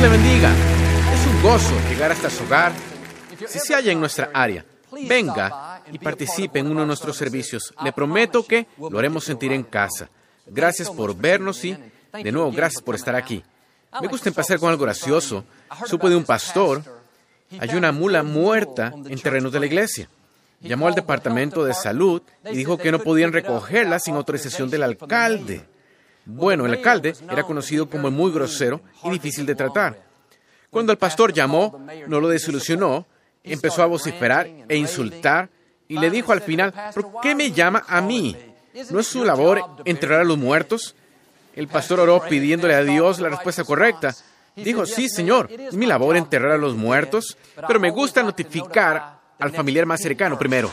Le bendiga. Es un gozo llegar hasta su hogar. Si se halla en nuestra área, venga y participe en uno de nuestros servicios. Le prometo que lo haremos sentir en casa. Gracias por vernos y, de nuevo, gracias por estar aquí. Me gusta empezar con algo gracioso. Supo de un pastor. Hay una mula muerta en terrenos de la iglesia. Llamó al departamento de salud y dijo que no podían recogerla sin autorización del alcalde. Bueno, el alcalde era conocido como muy grosero y difícil de tratar. Cuando el pastor llamó, no lo desilusionó, empezó a vociferar e insultar y le dijo al final, ¿por qué me llama a mí? ¿No es su labor enterrar a los muertos? El pastor oró pidiéndole a Dios la respuesta correcta. Dijo, sí, Señor, es mi labor enterrar a los muertos, pero me gusta notificar al familiar más cercano primero.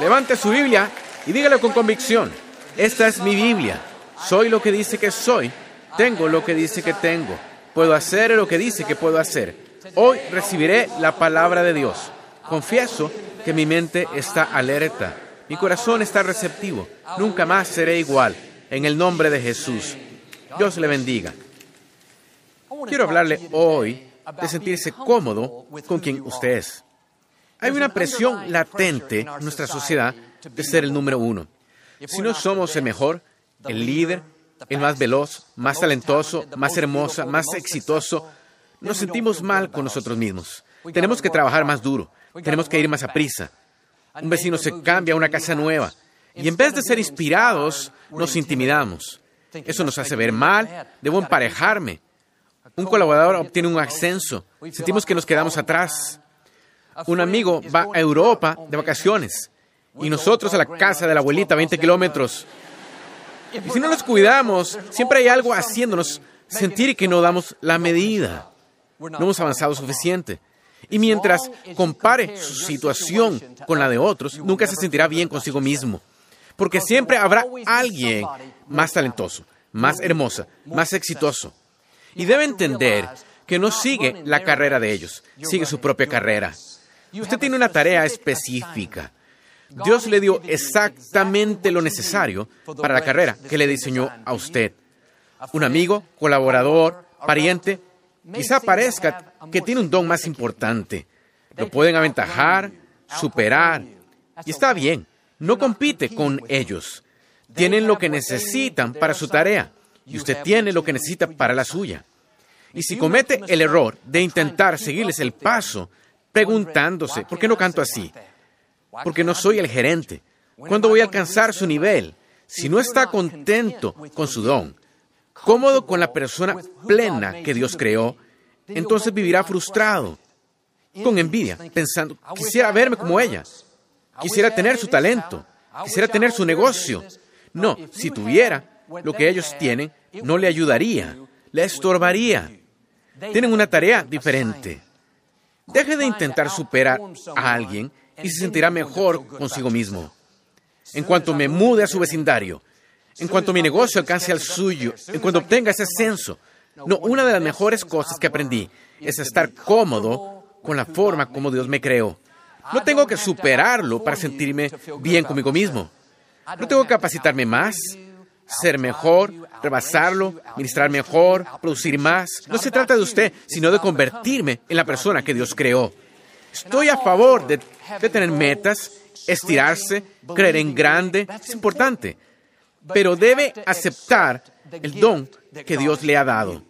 Levante su Biblia y dígalo con convicción. Esta es mi Biblia. Soy lo que dice que soy. Tengo lo que dice que tengo. Puedo hacer lo que dice que puedo hacer. Hoy recibiré la palabra de Dios. Confieso que mi mente está alerta. Mi corazón está receptivo. Nunca más seré igual. En el nombre de Jesús. Dios le bendiga. Quiero hablarle hoy de sentirse cómodo con quien usted es. Hay una presión latente en nuestra sociedad de ser el número uno. Si no somos el mejor, el líder, el más veloz, más talentoso, más hermosa, más exitoso, nos sentimos mal con nosotros mismos. Tenemos que trabajar más duro, tenemos que ir más a prisa. Un vecino se cambia a una casa nueva y en vez de ser inspirados, nos intimidamos. Eso nos hace ver mal, debo emparejarme. Un colaborador obtiene un ascenso, sentimos que nos quedamos atrás. Un amigo va a Europa de vacaciones y nosotros a la casa de la abuelita 20 kilómetros. Y si no nos cuidamos, siempre hay algo haciéndonos sentir que no damos la medida. No hemos avanzado suficiente. Y mientras compare su situación con la de otros, nunca se sentirá bien consigo mismo. Porque siempre habrá alguien más talentoso, más hermosa, más exitoso. Y debe entender que no sigue la carrera de ellos, sigue su propia carrera. Usted tiene una tarea específica. Dios le dio exactamente lo necesario para la carrera que le diseñó a usted. Un amigo, colaborador, pariente, quizá parezca que tiene un don más importante. Lo pueden aventajar, superar. Y está bien, no compite con ellos. Tienen lo que necesitan para su tarea y usted tiene lo que necesita para la suya. Y si comete el error de intentar seguirles el paso, preguntándose, ¿por qué no canto así? Porque no soy el gerente. ¿Cuándo voy a alcanzar su nivel? Si no está contento con su don, cómodo con la persona plena que Dios creó, entonces vivirá frustrado, con envidia, pensando, quisiera verme como ella, quisiera tener su talento, quisiera tener su negocio. No, si tuviera lo que ellos tienen, no le ayudaría, le estorbaría. Tienen una tarea diferente. Deje de intentar superar a alguien y se sentirá mejor consigo mismo. En cuanto me mude a su vecindario, en cuanto mi negocio alcance al suyo, en cuanto obtenga ese ascenso. No, una de las mejores cosas que aprendí es estar cómodo con la forma como Dios me creó. No tengo que superarlo para sentirme bien conmigo mismo. No tengo que capacitarme más, ser mejor, rebasarlo, ministrar mejor, producir más. No se trata de usted, sino de convertirme en la persona que Dios creó. Estoy a favor de, tener metas, estirarse, creer en grande, es importante, pero debe aceptar el don que Dios le ha dado.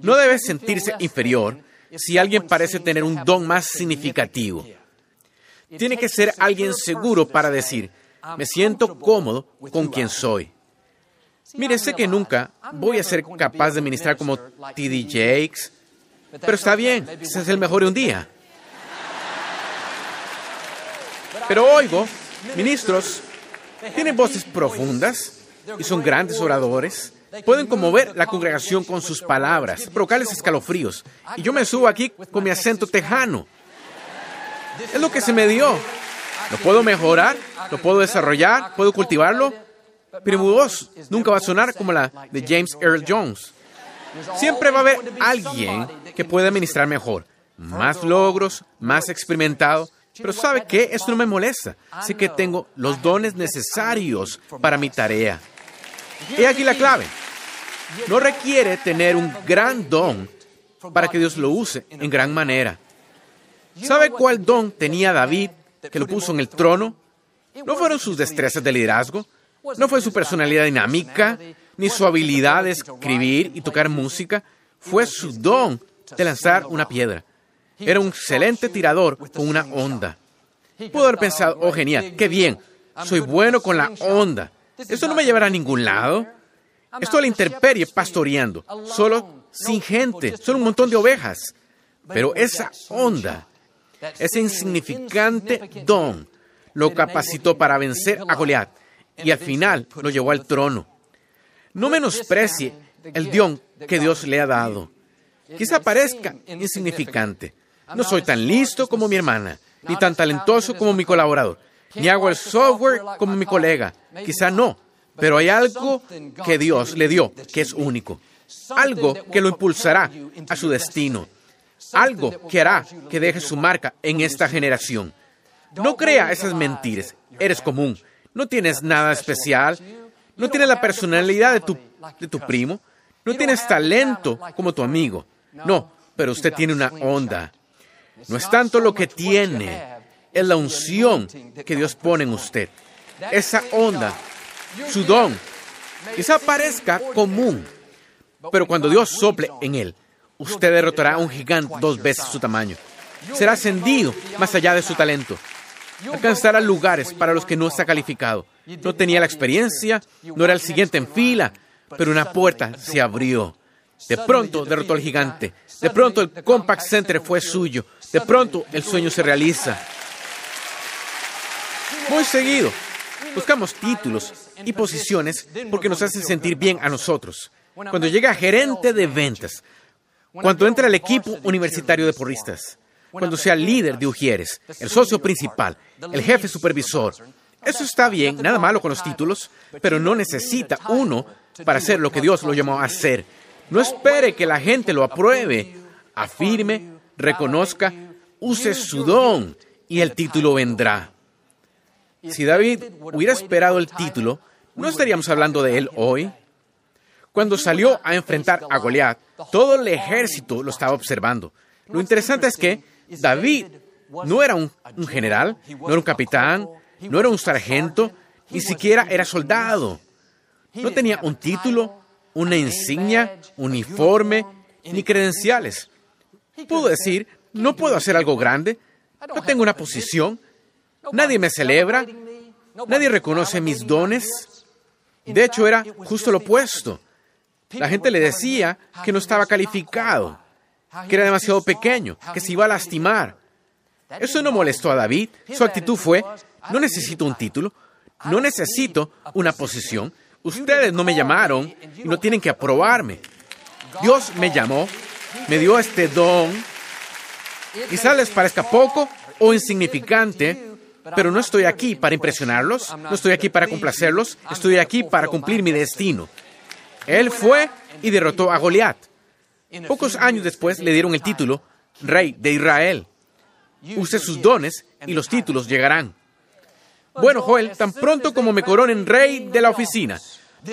No debe sentirse inferior si alguien parece tener un don más significativo. Tiene que ser alguien seguro para decir, me siento cómodo con quien soy. Mire, sé que nunca voy a ser capaz de ministrar como T.D. Jakes, pero está bien, ese es el mejor de un día. Pero oigo, ministros tienen voces profundas y son grandes oradores, Pueden conmover la congregación con sus palabras, provocarles escalofríos. Y yo me subo aquí con mi acento tejano. Es lo que se me dio. Lo puedo mejorar, lo puedo desarrollar, puedo cultivarlo, pero mi voz nunca va a sonar como la de James Earl Jones. Siempre va a haber alguien que pueda administrar mejor, más logros, más experimentado. Pero ¿sabe qué? Esto no me molesta. Sé que tengo los dones necesarios para mi tarea. Y aquí la clave. No requiere tener un gran don para que Dios lo use en gran manera. ¿Sabe cuál don tenía David que lo puso en el trono? No fueron sus destrezas de liderazgo, no fue su personalidad dinámica, ni su habilidad de escribir y tocar música, fue su don de lanzar una piedra. Era un excelente tirador con una onda. Pudo haber pensado, oh genial, qué bien, soy bueno con la onda. Esto no me llevará a ningún lado. Estoy a la intemperie pastoreando, solo sin gente, solo un montón de ovejas. Pero esa onda, ese insignificante don, lo capacitó para vencer a Goliat y al final lo llevó al trono. No menosprecie el don que Dios le ha dado. Quizá parezca insignificante. No soy tan listo como mi hermana, ni tan talentoso como mi colaborador, ni hago el software como mi colega. Quizá no, pero hay algo que Dios le dio que es único. Algo que lo impulsará a su destino. Algo que hará que deje su marca en esta generación. No crea esas mentiras. Eres común. No tienes nada especial. No tienes la personalidad de tu, de tu primo. No tienes talento como tu amigo. No, pero usted tiene una onda. No es tanto lo que tiene, es la unción que Dios pone en usted. Esa onda, su don, quizá parezca común, pero cuando Dios sople en él, usted derrotará a un gigante dos veces su tamaño. Será ascendido más allá de su talento. Alcanzará lugares para los que no está calificado. No tenía la experiencia, no era el siguiente en fila, pero una puerta se abrió. De pronto derrotó al gigante. De pronto el Compact Center fue suyo. De pronto el sueño se realiza. Muy seguido, buscamos títulos y posiciones porque nos hacen sentir bien a nosotros. Cuando llega gerente de ventas, cuando entra el equipo universitario de porristas, cuando sea líder de Ujieres, el socio principal, el jefe supervisor. Eso está bien, nada malo con los títulos, pero no necesita uno para hacer lo que Dios lo llamó a hacer. No espere que la gente lo apruebe. Afirme, reconozca, use su don y el título vendrá. Si David hubiera esperado el título, no estaríamos hablando de él hoy. Cuando salió a enfrentar a Goliat, todo el ejército lo estaba observando. Lo interesante es que David no era un, un, general, no era un capitán, no era un sargento, ni siquiera era soldado. No tenía un título, una insignia, uniforme, ni credenciales. Pudo decir, no puedo hacer algo grande, no tengo una posición, nadie me celebra, nadie reconoce mis dones. De hecho, era justo lo opuesto. La gente le decía que no estaba calificado, que era demasiado pequeño, que se iba a lastimar. Eso no molestó a David. Su actitud fue, no necesito un título, no necesito una posición. Ustedes no me llamaron y no tienen que aprobarme. Dios me llamó, me dio este don. Quizá les parezca poco o insignificante, pero no estoy aquí para impresionarlos, no estoy aquí para complacerlos, estoy aquí para cumplir mi destino. Él fue y derrotó a Goliat. Pocos años después le dieron el título Rey de Israel. Use sus dones y los títulos llegarán. Bueno, Joel, tan pronto como me coronen rey de la oficina,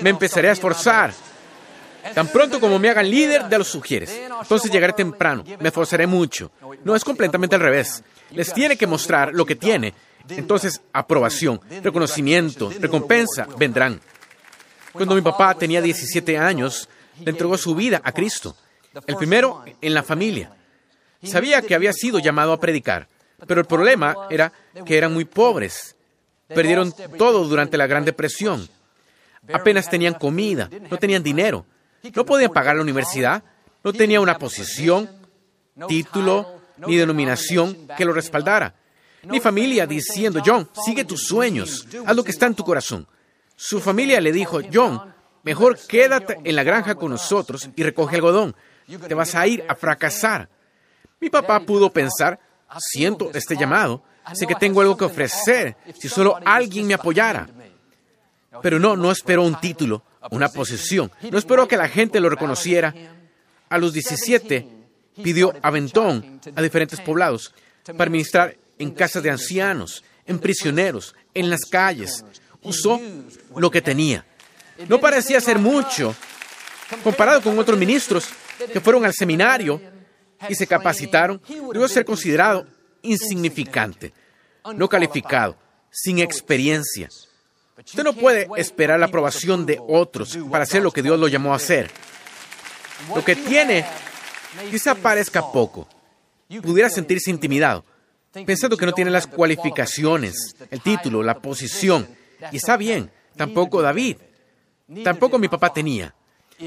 me empezaré a esforzar. Tan pronto como me hagan líder de los sugieres, entonces llegaré temprano, me esforzaré mucho. No, es completamente al revés. Les tiene que mostrar lo que tiene. Entonces, aprobación, reconocimiento, recompensa vendrán. Cuando mi papá tenía 17 años, le entregó su vida a Cristo. El primero en la familia. Sabía que había sido llamado a predicar, pero el problema era que eran muy pobres. Perdieron todo durante la Gran Depresión. Apenas tenían comida, no tenían dinero, no podían pagar la universidad, no tenía una posición, título, ni denominación que lo respaldara. Ni familia diciendo, John, sigue tus sueños, haz lo que está en tu corazón. Su familia le dijo, John, mejor quédate en la granja con nosotros y recoge algodón. Te vas a ir a fracasar. Mi papá pudo pensar, siento este llamado, sé que tengo algo que ofrecer, si solo alguien me apoyara. Pero no, no esperó un título, una posición, no esperó que la gente lo reconociera. A los 17 pidió aventón a diferentes poblados para ministrar en casas de ancianos, en prisioneros, en las calles. Usó lo que tenía. No parecía ser mucho comparado con otros ministros que fueron al seminario y se capacitaron. Debe ser considerado insignificante, no calificado, sin experiencia. Usted no puede esperar la aprobación de otros para hacer lo que Dios lo llamó a hacer. Lo que tiene quizá parezca poco. Pudiera sentirse intimidado, pensando que no tiene las cualificaciones, el título, la posición. Y está bien, tampoco David. Tampoco mi papá tenía.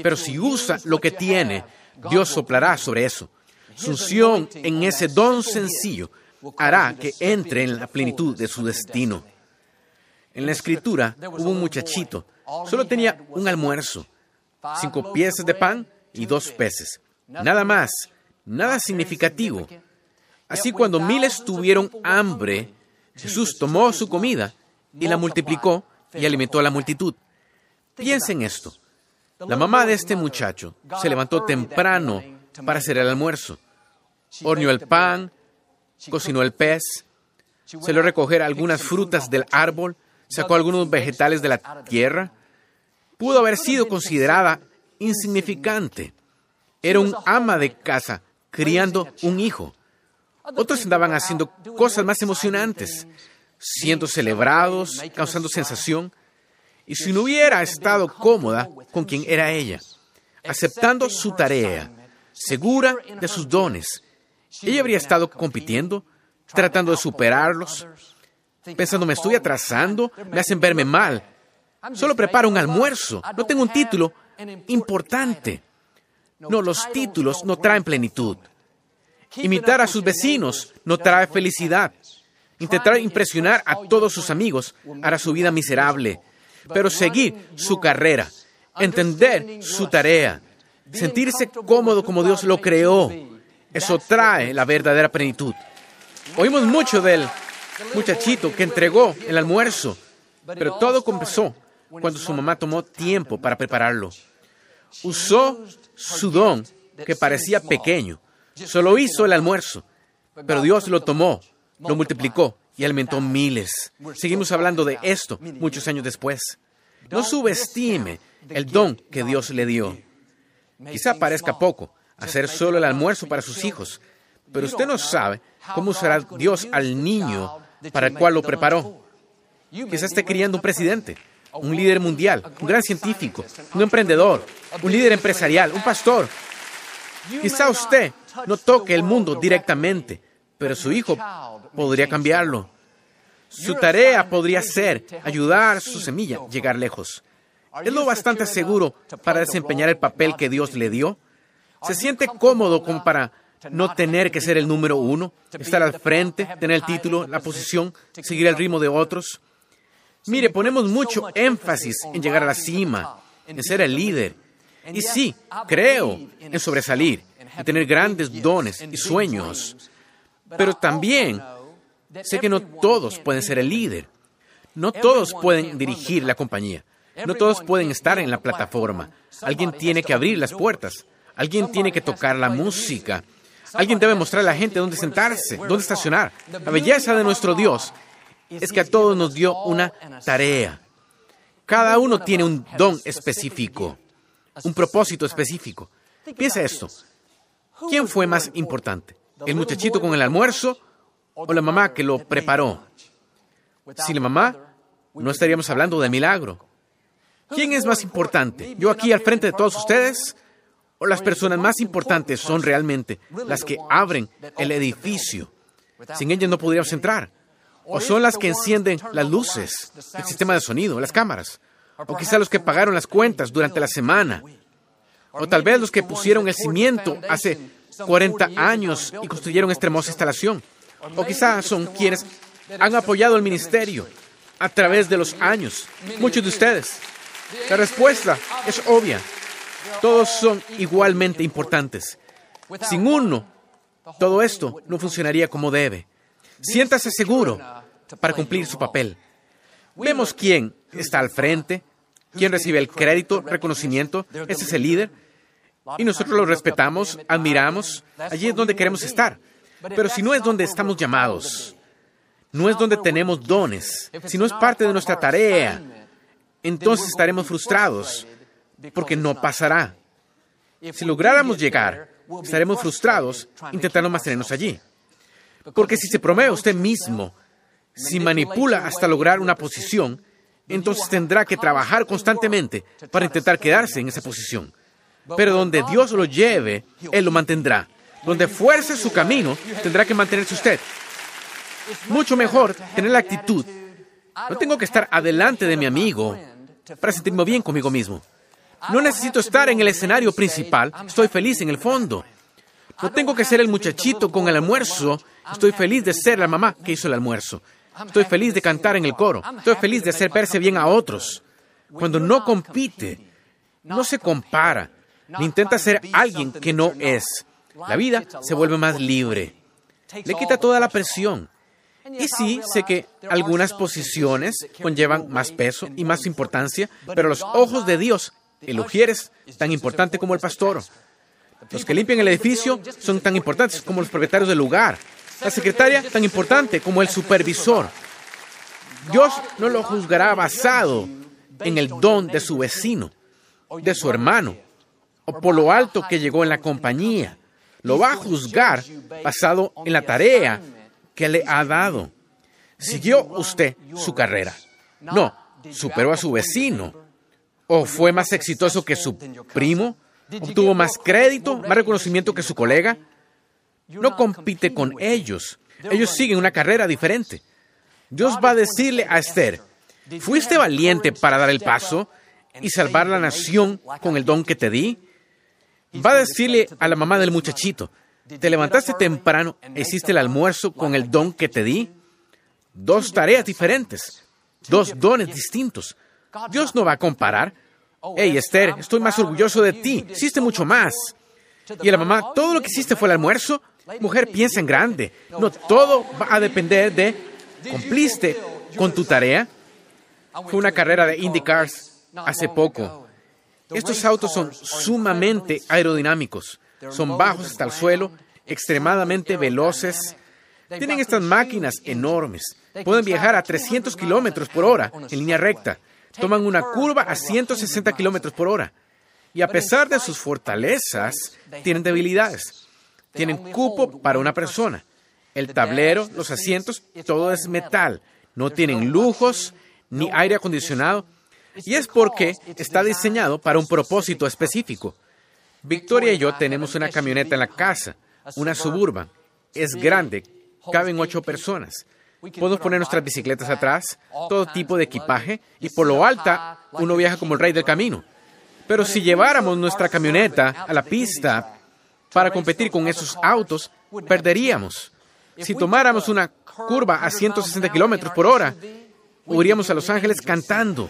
Pero si usa lo que tiene, Dios soplará sobre eso. Su unción en ese don sencillo hará que entre en la plenitud de su destino. En la escritura hubo un muchachito, solo tenía un almuerzo, cinco piezas de pan y dos peces. Nada más, nada significativo. Así cuando miles tuvieron hambre, Jesús tomó su comida y la multiplicó y alimentó a la multitud. Piensen esto. La mamá de este muchacho se levantó temprano para hacer el almuerzo. Horneó el pan, cocinó el pez, se le recoger algunas frutas del árbol, sacó algunos vegetales de la tierra. Pudo haber sido considerada insignificante. Era un ama de casa criando un hijo. Otros andaban haciendo cosas más emocionantes, siendo celebrados, causando sensación. Y si no hubiera estado cómoda con quien era ella, aceptando su tarea, segura de sus dones, ella habría estado compitiendo, tratando de superarlos, pensando, me estoy atrasando, me hacen verme mal. Solo preparo un almuerzo, no tengo un título importante. No, los títulos no traen plenitud. Imitar a sus vecinos no trae felicidad. Intentar impresionar a todos sus amigos hará su vida miserable. Pero seguir su carrera, entender su tarea, sentirse cómodo como Dios lo creó, eso trae la verdadera plenitud. Oímos mucho del muchachito que entregó el almuerzo, pero todo comenzó cuando su mamá tomó tiempo para prepararlo. Usó su don, que parecía pequeño. Solo hizo el almuerzo, pero Dios lo tomó, lo multiplicó y alimentó miles. Seguimos hablando de esto muchos años después. No subestime el don que Dios le dio. Quizá parezca poco hacer solo el almuerzo para sus hijos, pero usted no sabe cómo usará Dios al niño para el cual lo preparó. Quizá esté criando un presidente, un líder mundial, un gran científico, un emprendedor, un líder empresarial, un pastor. Quizá usted no toque el mundo directamente, pero su hijo podría cambiarlo. Su tarea podría ser ayudar a su semilla a llegar lejos. ¿Es lo bastante seguro para desempeñar el papel que Dios le dio? ¿Se siente cómodo como para no tener que ser el número uno, estar al frente, tener el título, la posición, seguir el ritmo de otros? Mire, ponemos mucho énfasis en llegar a la cima, en ser el líder. Y sí, creo en sobresalir, en tener grandes dones y sueños. Pero también sé que no todos pueden ser el líder. No todos pueden dirigir la compañía. No todos pueden estar en la plataforma. Alguien tiene que abrir las puertas. Alguien tiene que tocar la música. Alguien debe mostrar a la gente dónde sentarse, dónde estacionar. La belleza de nuestro Dios es que a todos nos dio una tarea. Cada uno tiene un don específico, un propósito específico. Piensa esto. ¿Quién fue más importante? ¿El muchachito con el almuerzo o la mamá que lo preparó? Sin la mamá, no estaríamos hablando de milagro. ¿Quién es más importante? ¿Yo aquí al frente de todos ustedes? ¿O las personas más importantes son realmente las que abren el edificio? Sin ellas no podríamos entrar. ¿O son las que encienden las luces, el sistema de sonido, las cámaras? ¿O quizá los que pagaron las cuentas durante la semana? ¿O tal vez los que pusieron el cimiento hace 40 años y construyeron esta hermosa instalación? ¿O quizá son quienes han apoyado el ministerio a través de los años? Muchos de ustedes. La respuesta es obvia. Todos son igualmente importantes. Sin uno, todo esto no funcionaría como debe. Siéntase seguro para cumplir su papel. Vemos quién está al frente, quién recibe el crédito, reconocimiento, ese es el líder, y nosotros lo respetamos, admiramos, allí es donde queremos estar. Pero si no es donde estamos llamados, no es donde tenemos dones, si no es parte de nuestra tarea, entonces estaremos frustrados porque no pasará. Si lográramos llegar, estaremos frustrados intentando mantenernos allí. Porque si se promueve usted mismo, si manipula hasta lograr una posición, entonces tendrá que trabajar constantemente para intentar quedarse en esa posición. Pero donde Dios lo lleve, Él lo mantendrá. Donde fuerce su camino, tendrá que mantenerse usted. Mucho mejor tener la actitud. No tengo que estar adelante de mi amigo para sentirme bien conmigo mismo. No necesito estar en el escenario principal, estoy feliz en el fondo. No tengo que ser el muchachito con el almuerzo, estoy feliz de ser la mamá que hizo el almuerzo. Estoy feliz de cantar en el coro, estoy feliz de hacer verse bien a otros. Cuando no compite, no se compara, ni intenta ser alguien que no es. La vida se vuelve más libre. Le quita toda la presión. Y sí, sé que algunas posiciones conllevan más peso y más importancia, pero los ojos de Dios, el ujier es tan importante como el pastor. Los que limpian el edificio son tan importantes como los propietarios del lugar. La secretaria tan importante como el supervisor. Dios no lo juzgará basado en el don de su vecino, de su hermano, o por lo alto que llegó en la compañía. Lo va a juzgar basado en la tarea que le ha dado. ¿Siguió usted su carrera? No, superó a su vecino. ¿O fue más exitoso que su primo? ¿Obtuvo más crédito, más reconocimiento que su colega? No compite con ellos. Ellos siguen una carrera diferente. Dios va a decirle a Esther, ¿fuiste valiente para dar el paso y salvar la nación con el don que te di? Va a decirle a la mamá del muchachito, ¿te levantaste temprano hiciste el almuerzo con el don que te di? Dos tareas diferentes, dos dones distintos. Dios no va a comparar. Hey, Esther, estoy más orgulloso de ti. Hiciste mucho más. Y a la mamá, todo lo que hiciste fue el almuerzo. Mujer, piensa en grande. No todo va a depender de, ¿cumpliste con tu tarea? Fue una carrera de IndyCars hace poco. Estos autos son sumamente aerodinámicos. Son bajos hasta el suelo, extremadamente veloces. Tienen estas máquinas enormes. Pueden viajar a 300 kilómetros por hora en línea recta. Toman una curva a 160 kilómetros por hora. Y a pesar de sus fortalezas, tienen debilidades. Tienen cupo para una persona. El tablero, los asientos, todo es metal. No tienen lujos ni aire acondicionado. Y es porque está diseñado para un propósito específico. Victoria y yo tenemos una camioneta en la casa, una suburban. Es grande, caben ocho personas. Podemos poner nuestras bicicletas atrás, todo tipo de equipaje, y por lo alta uno viaja como el rey del camino. Pero si lleváramos nuestra camioneta a la pista para competir con esos autos, perderíamos. Si tomáramos una curva a 160 kilómetros por hora, iríamos a Los Ángeles cantando.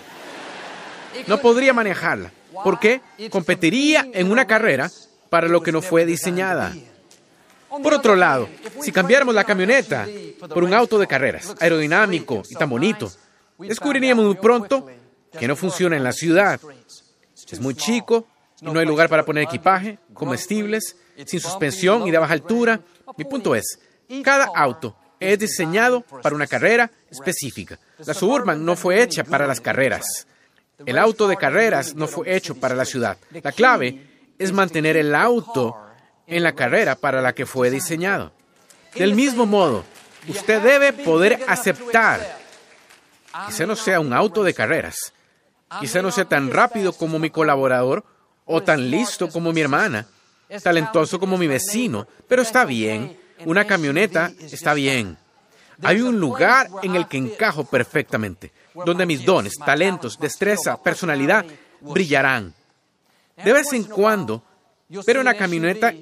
No podría manejarla. ¿Por qué? Competiría en una carrera para lo que no fue diseñada. Por otro lado, si cambiáramos la camioneta por un auto de carreras, aerodinámico y tan bonito, descubriríamos muy pronto que no funciona en la ciudad. Es muy chico y no hay lugar para poner equipaje, comestibles, sin suspensión y de baja altura. Mi punto es, cada auto es diseñado para una carrera específica. La Suburban no fue hecha para las carreras. El auto de carreras no fue hecho para la ciudad. La clave es mantener el auto en la carrera para la que fue diseñado. Del mismo modo, usted debe poder aceptar, quizá no sea un auto de carreras, quizá no sea tan rápido como mi colaborador o tan listo como mi hermana, talentoso como mi vecino, pero está bien, una camioneta está bien. Hay un lugar en el que encajo perfectamente, donde mis dones, talentos, destreza, personalidad brillarán. De vez en cuando, pero una camioneta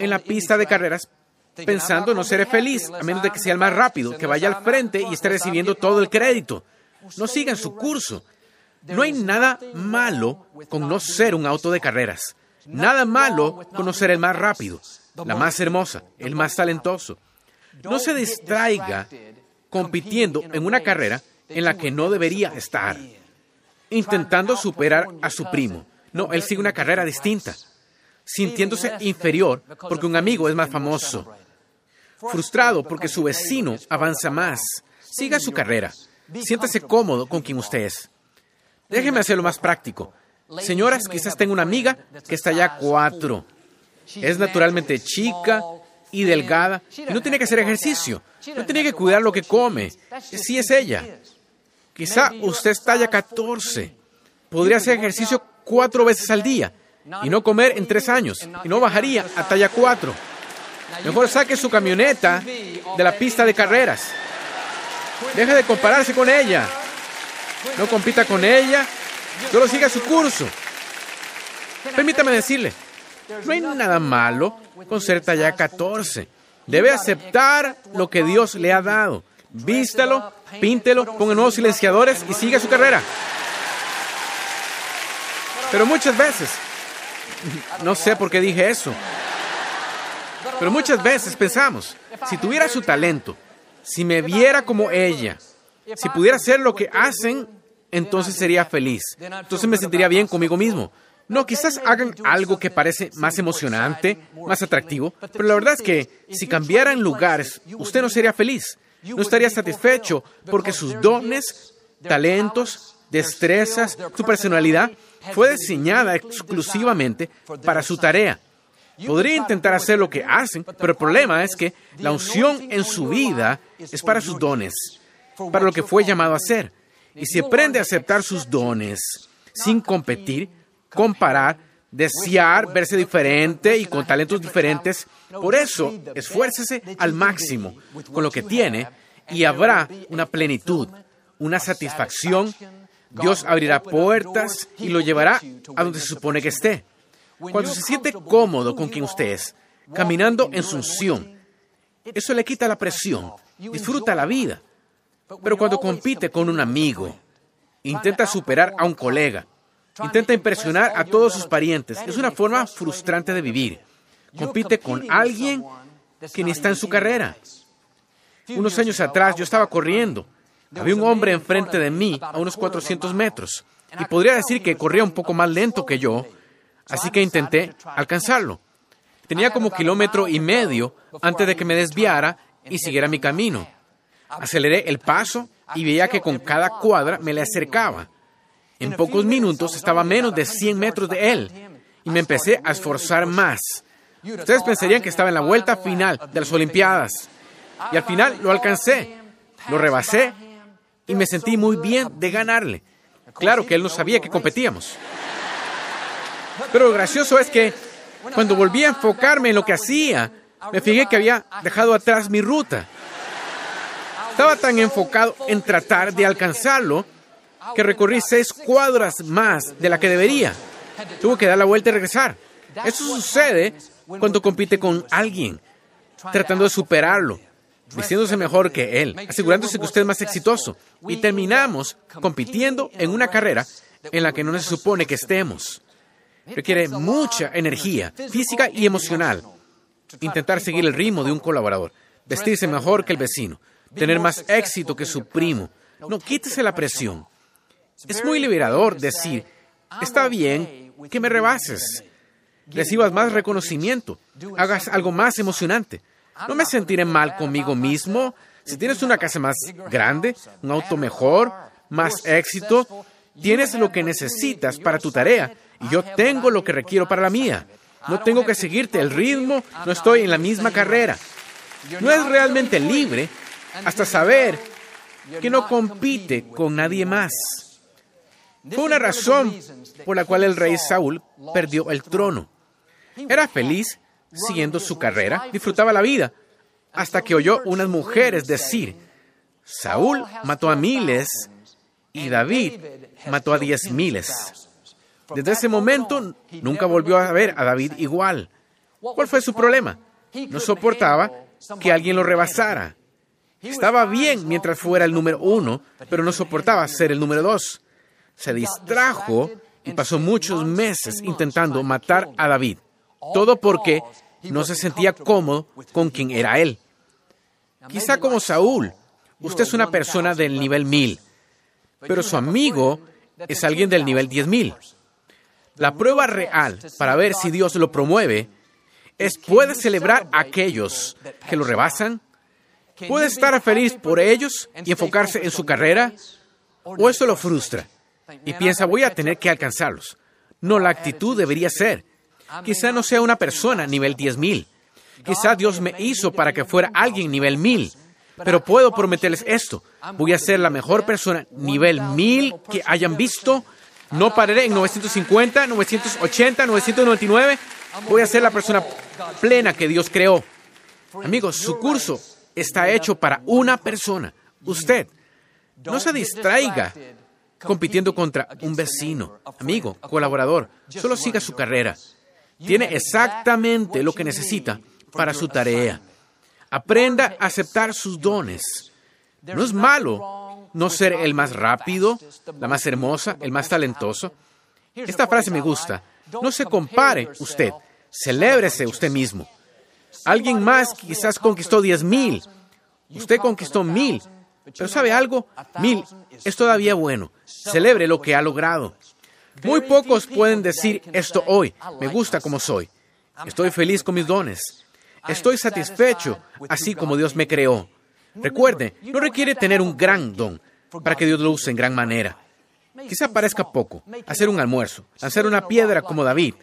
en la pista de carreras pensando no seré feliz, a menos de que sea el más rápido, que vaya al frente y esté recibiendo todo el crédito. No sigan su curso. No hay nada malo con no ser un auto de carreras. Nada malo con no ser el más rápido, la más hermosa, el más talentoso. No se distraiga compitiendo en una carrera en la que no debería estar, intentando superar a su primo. No, él sigue una carrera distinta, sintiéndose inferior porque un amigo es más famoso, frustrado porque su vecino avanza más. Siga su carrera, siéntase cómodo con quien usted es. Déjeme hacerlo más práctico. Señoras, quizás tenga una amiga que está ya cuatro. Es naturalmente chica y delgada y no tiene que hacer ejercicio. No tiene que cuidar lo que come. Sí es ella. Quizá usted está ya 14. Podría hacer ejercicio cuatro veces al día y no comer en tres años y no bajaría a talla 4. Mejor saque su camioneta de la pista de carreras. Deje de compararse con ella. No compita con ella. Solo siga su curso. Permítame decirle, no hay nada malo con ser talla 14. Debe aceptar lo que Dios le ha dado. Vístalo, píntelo, ponga nuevos silenciadores y siga su carrera. Pero muchas veces, no sé por qué dije eso, pero muchas veces pensamos, si tuviera su talento, si me viera como ella, si pudiera hacer lo que hacen, entonces sería feliz. Entonces me sentiría bien conmigo mismo. No, quizás hagan algo que parece más emocionante, más atractivo, pero la verdad es que si cambiaran lugares, usted no sería feliz. No estaría satisfecho porque sus dones, talentos, destrezas, su personalidad fue diseñada exclusivamente para su tarea. Podría intentar hacer lo que hacen, pero el problema es que la unción en su vida es para sus dones, para lo que fue llamado a hacer. Y si aprende a aceptar sus dones sin competir, comparar, desear verse diferente y con talentos diferentes. Por eso, esfuércese al máximo con lo que tiene y habrá una plenitud, una satisfacción. Dios abrirá puertas y lo llevará a donde se supone que esté. Cuando se siente cómodo con quien usted es, caminando en su unción, eso le quita la presión, disfruta la vida. Pero cuando compite con un amigo, intenta superar a un colega, Intenta impresionar a todos sus parientes. Es una forma frustrante de vivir. Compite con alguien que ni está en su carrera. Unos años atrás yo estaba corriendo. Había un hombre enfrente de mí a unos 400 metros. Y podría decir que corría un poco más lento que yo, así que intenté alcanzarlo. Tenía como kilómetro y medio antes de que me desviara y siguiera mi camino. Aceleré el paso y veía que con cada cuadra me le acercaba. En pocos minutos estaba a menos de 100 metros de él y me empecé a esforzar más. Ustedes pensarían que estaba en la vuelta final de las Olimpiadas. Y al final lo alcancé, lo rebasé y me sentí muy bien de ganarle. Claro que él no sabía que competíamos. Pero lo gracioso es que cuando volví a enfocarme en lo que hacía, me fijé que había dejado atrás mi ruta. Estaba tan enfocado en tratar de alcanzarlo que recorrí seis cuadras más de la que debería. Tuvo que dar la vuelta y regresar. Eso sucede cuando compite con alguien, tratando de superarlo, diciéndose mejor que él, asegurándose que usted es más exitoso. Y terminamos compitiendo en una carrera en la que no se supone que estemos. Requiere mucha energía física y emocional. Intentar seguir el ritmo de un colaborador, vestirse mejor que el vecino, tener más éxito que su primo. No, quítese la presión. Es muy liberador decir, está bien que me rebases, recibas más reconocimiento, hagas algo más emocionante. No me sentiré mal conmigo mismo si tienes una casa más grande, un auto mejor, más éxito, tienes lo que necesitas para tu tarea y yo tengo lo que requiero para la mía. No tengo que seguirte el ritmo, no estoy en la misma carrera. No es realmente libre hasta saber que no compite con nadie más. Fue una razón por la cual el rey Saúl perdió el trono. Era feliz siguiendo su carrera, disfrutaba la vida, hasta que oyó unas mujeres decir, Saúl mató a miles y David mató a diez miles. Desde ese momento nunca volvió a ver a David igual. ¿Cuál fue su problema? No soportaba que alguien lo rebasara. Estaba bien mientras fuera el número uno, pero no soportaba ser el número dos. se distrajo y pasó muchos meses intentando matar a David. Todo porque no se sentía cómodo con quien era él. Quizá como Saúl, usted es una persona del nivel 1000, pero su amigo es alguien del nivel 10.000. La prueba real para ver si Dios lo promueve es, ¿puede celebrar a aquellos que lo rebasan? ¿Puede estar feliz por ellos y enfocarse en su carrera? ¿O eso lo frustra? Y piensa, voy a tener que alcanzarlos. No, la actitud debería ser, quizá no sea una persona nivel 10.000. Quizá Dios me hizo para que fuera alguien nivel 1000. Pero puedo prometerles esto. Voy a ser la mejor persona nivel 1000 que hayan visto. No pararé en 950, 980, 999. Voy a ser la persona plena que Dios creó. Amigos, su curso está hecho para una persona, usted. No se distraiga compitiendo contra un vecino, amigo, colaborador. Solo siga su carrera. Tiene exactamente lo que necesita para su tarea. Aprenda a aceptar sus dones. No es malo no ser el más rápido, la más hermosa, el más talentoso. Esta frase me gusta. No se compare usted, celébrese usted mismo. Alguien más quizás conquistó diez mil, usted conquistó mil, pero ¿sabe algo? Mil es todavía bueno. Celebre lo que ha logrado. Muy pocos pueden decir esto hoy, me gusta como soy. Estoy feliz con mis dones. Estoy satisfecho así como Dios me creó. Recuerde, no requiere tener un gran don para que Dios lo use en gran manera. Quizá parezca poco, hacer un almuerzo, lanzar una piedra como David,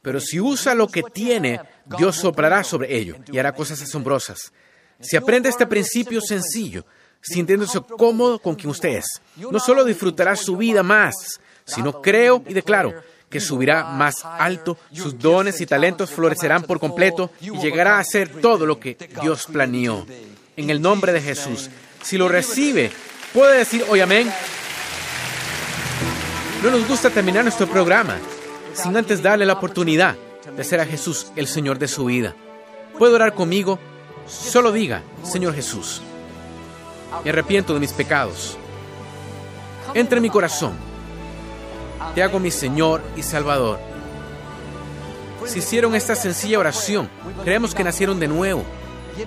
pero si usa lo que tiene, Dios soplará sobre ello y hará cosas asombrosas. Si aprende este principio sencillo, sintiéndose cómodo con quien usted es, no solo disfrutará su vida más, sino creo y declaro que subirá más alto, sus dones y talentos florecerán por completo y llegará a ser todo lo que Dios planeó. En el nombre de Jesús, si lo recibe, puede decir hoy amén. No nos gusta terminar nuestro programa sin antes darle la oportunidad de ser a Jesús el Señor de su vida. ¿Puede orar conmigo? Solo diga, Señor Jesús, me arrepiento de mis pecados. Entra en mi corazón te hago mi Señor y Salvador. Si hicieron esta sencilla oración, creemos que nacieron de nuevo.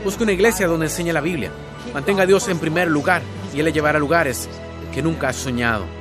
Busque una iglesia donde enseñe la Biblia. Mantenga a Dios en primer lugar y Él le llevará a lugares que nunca has soñado.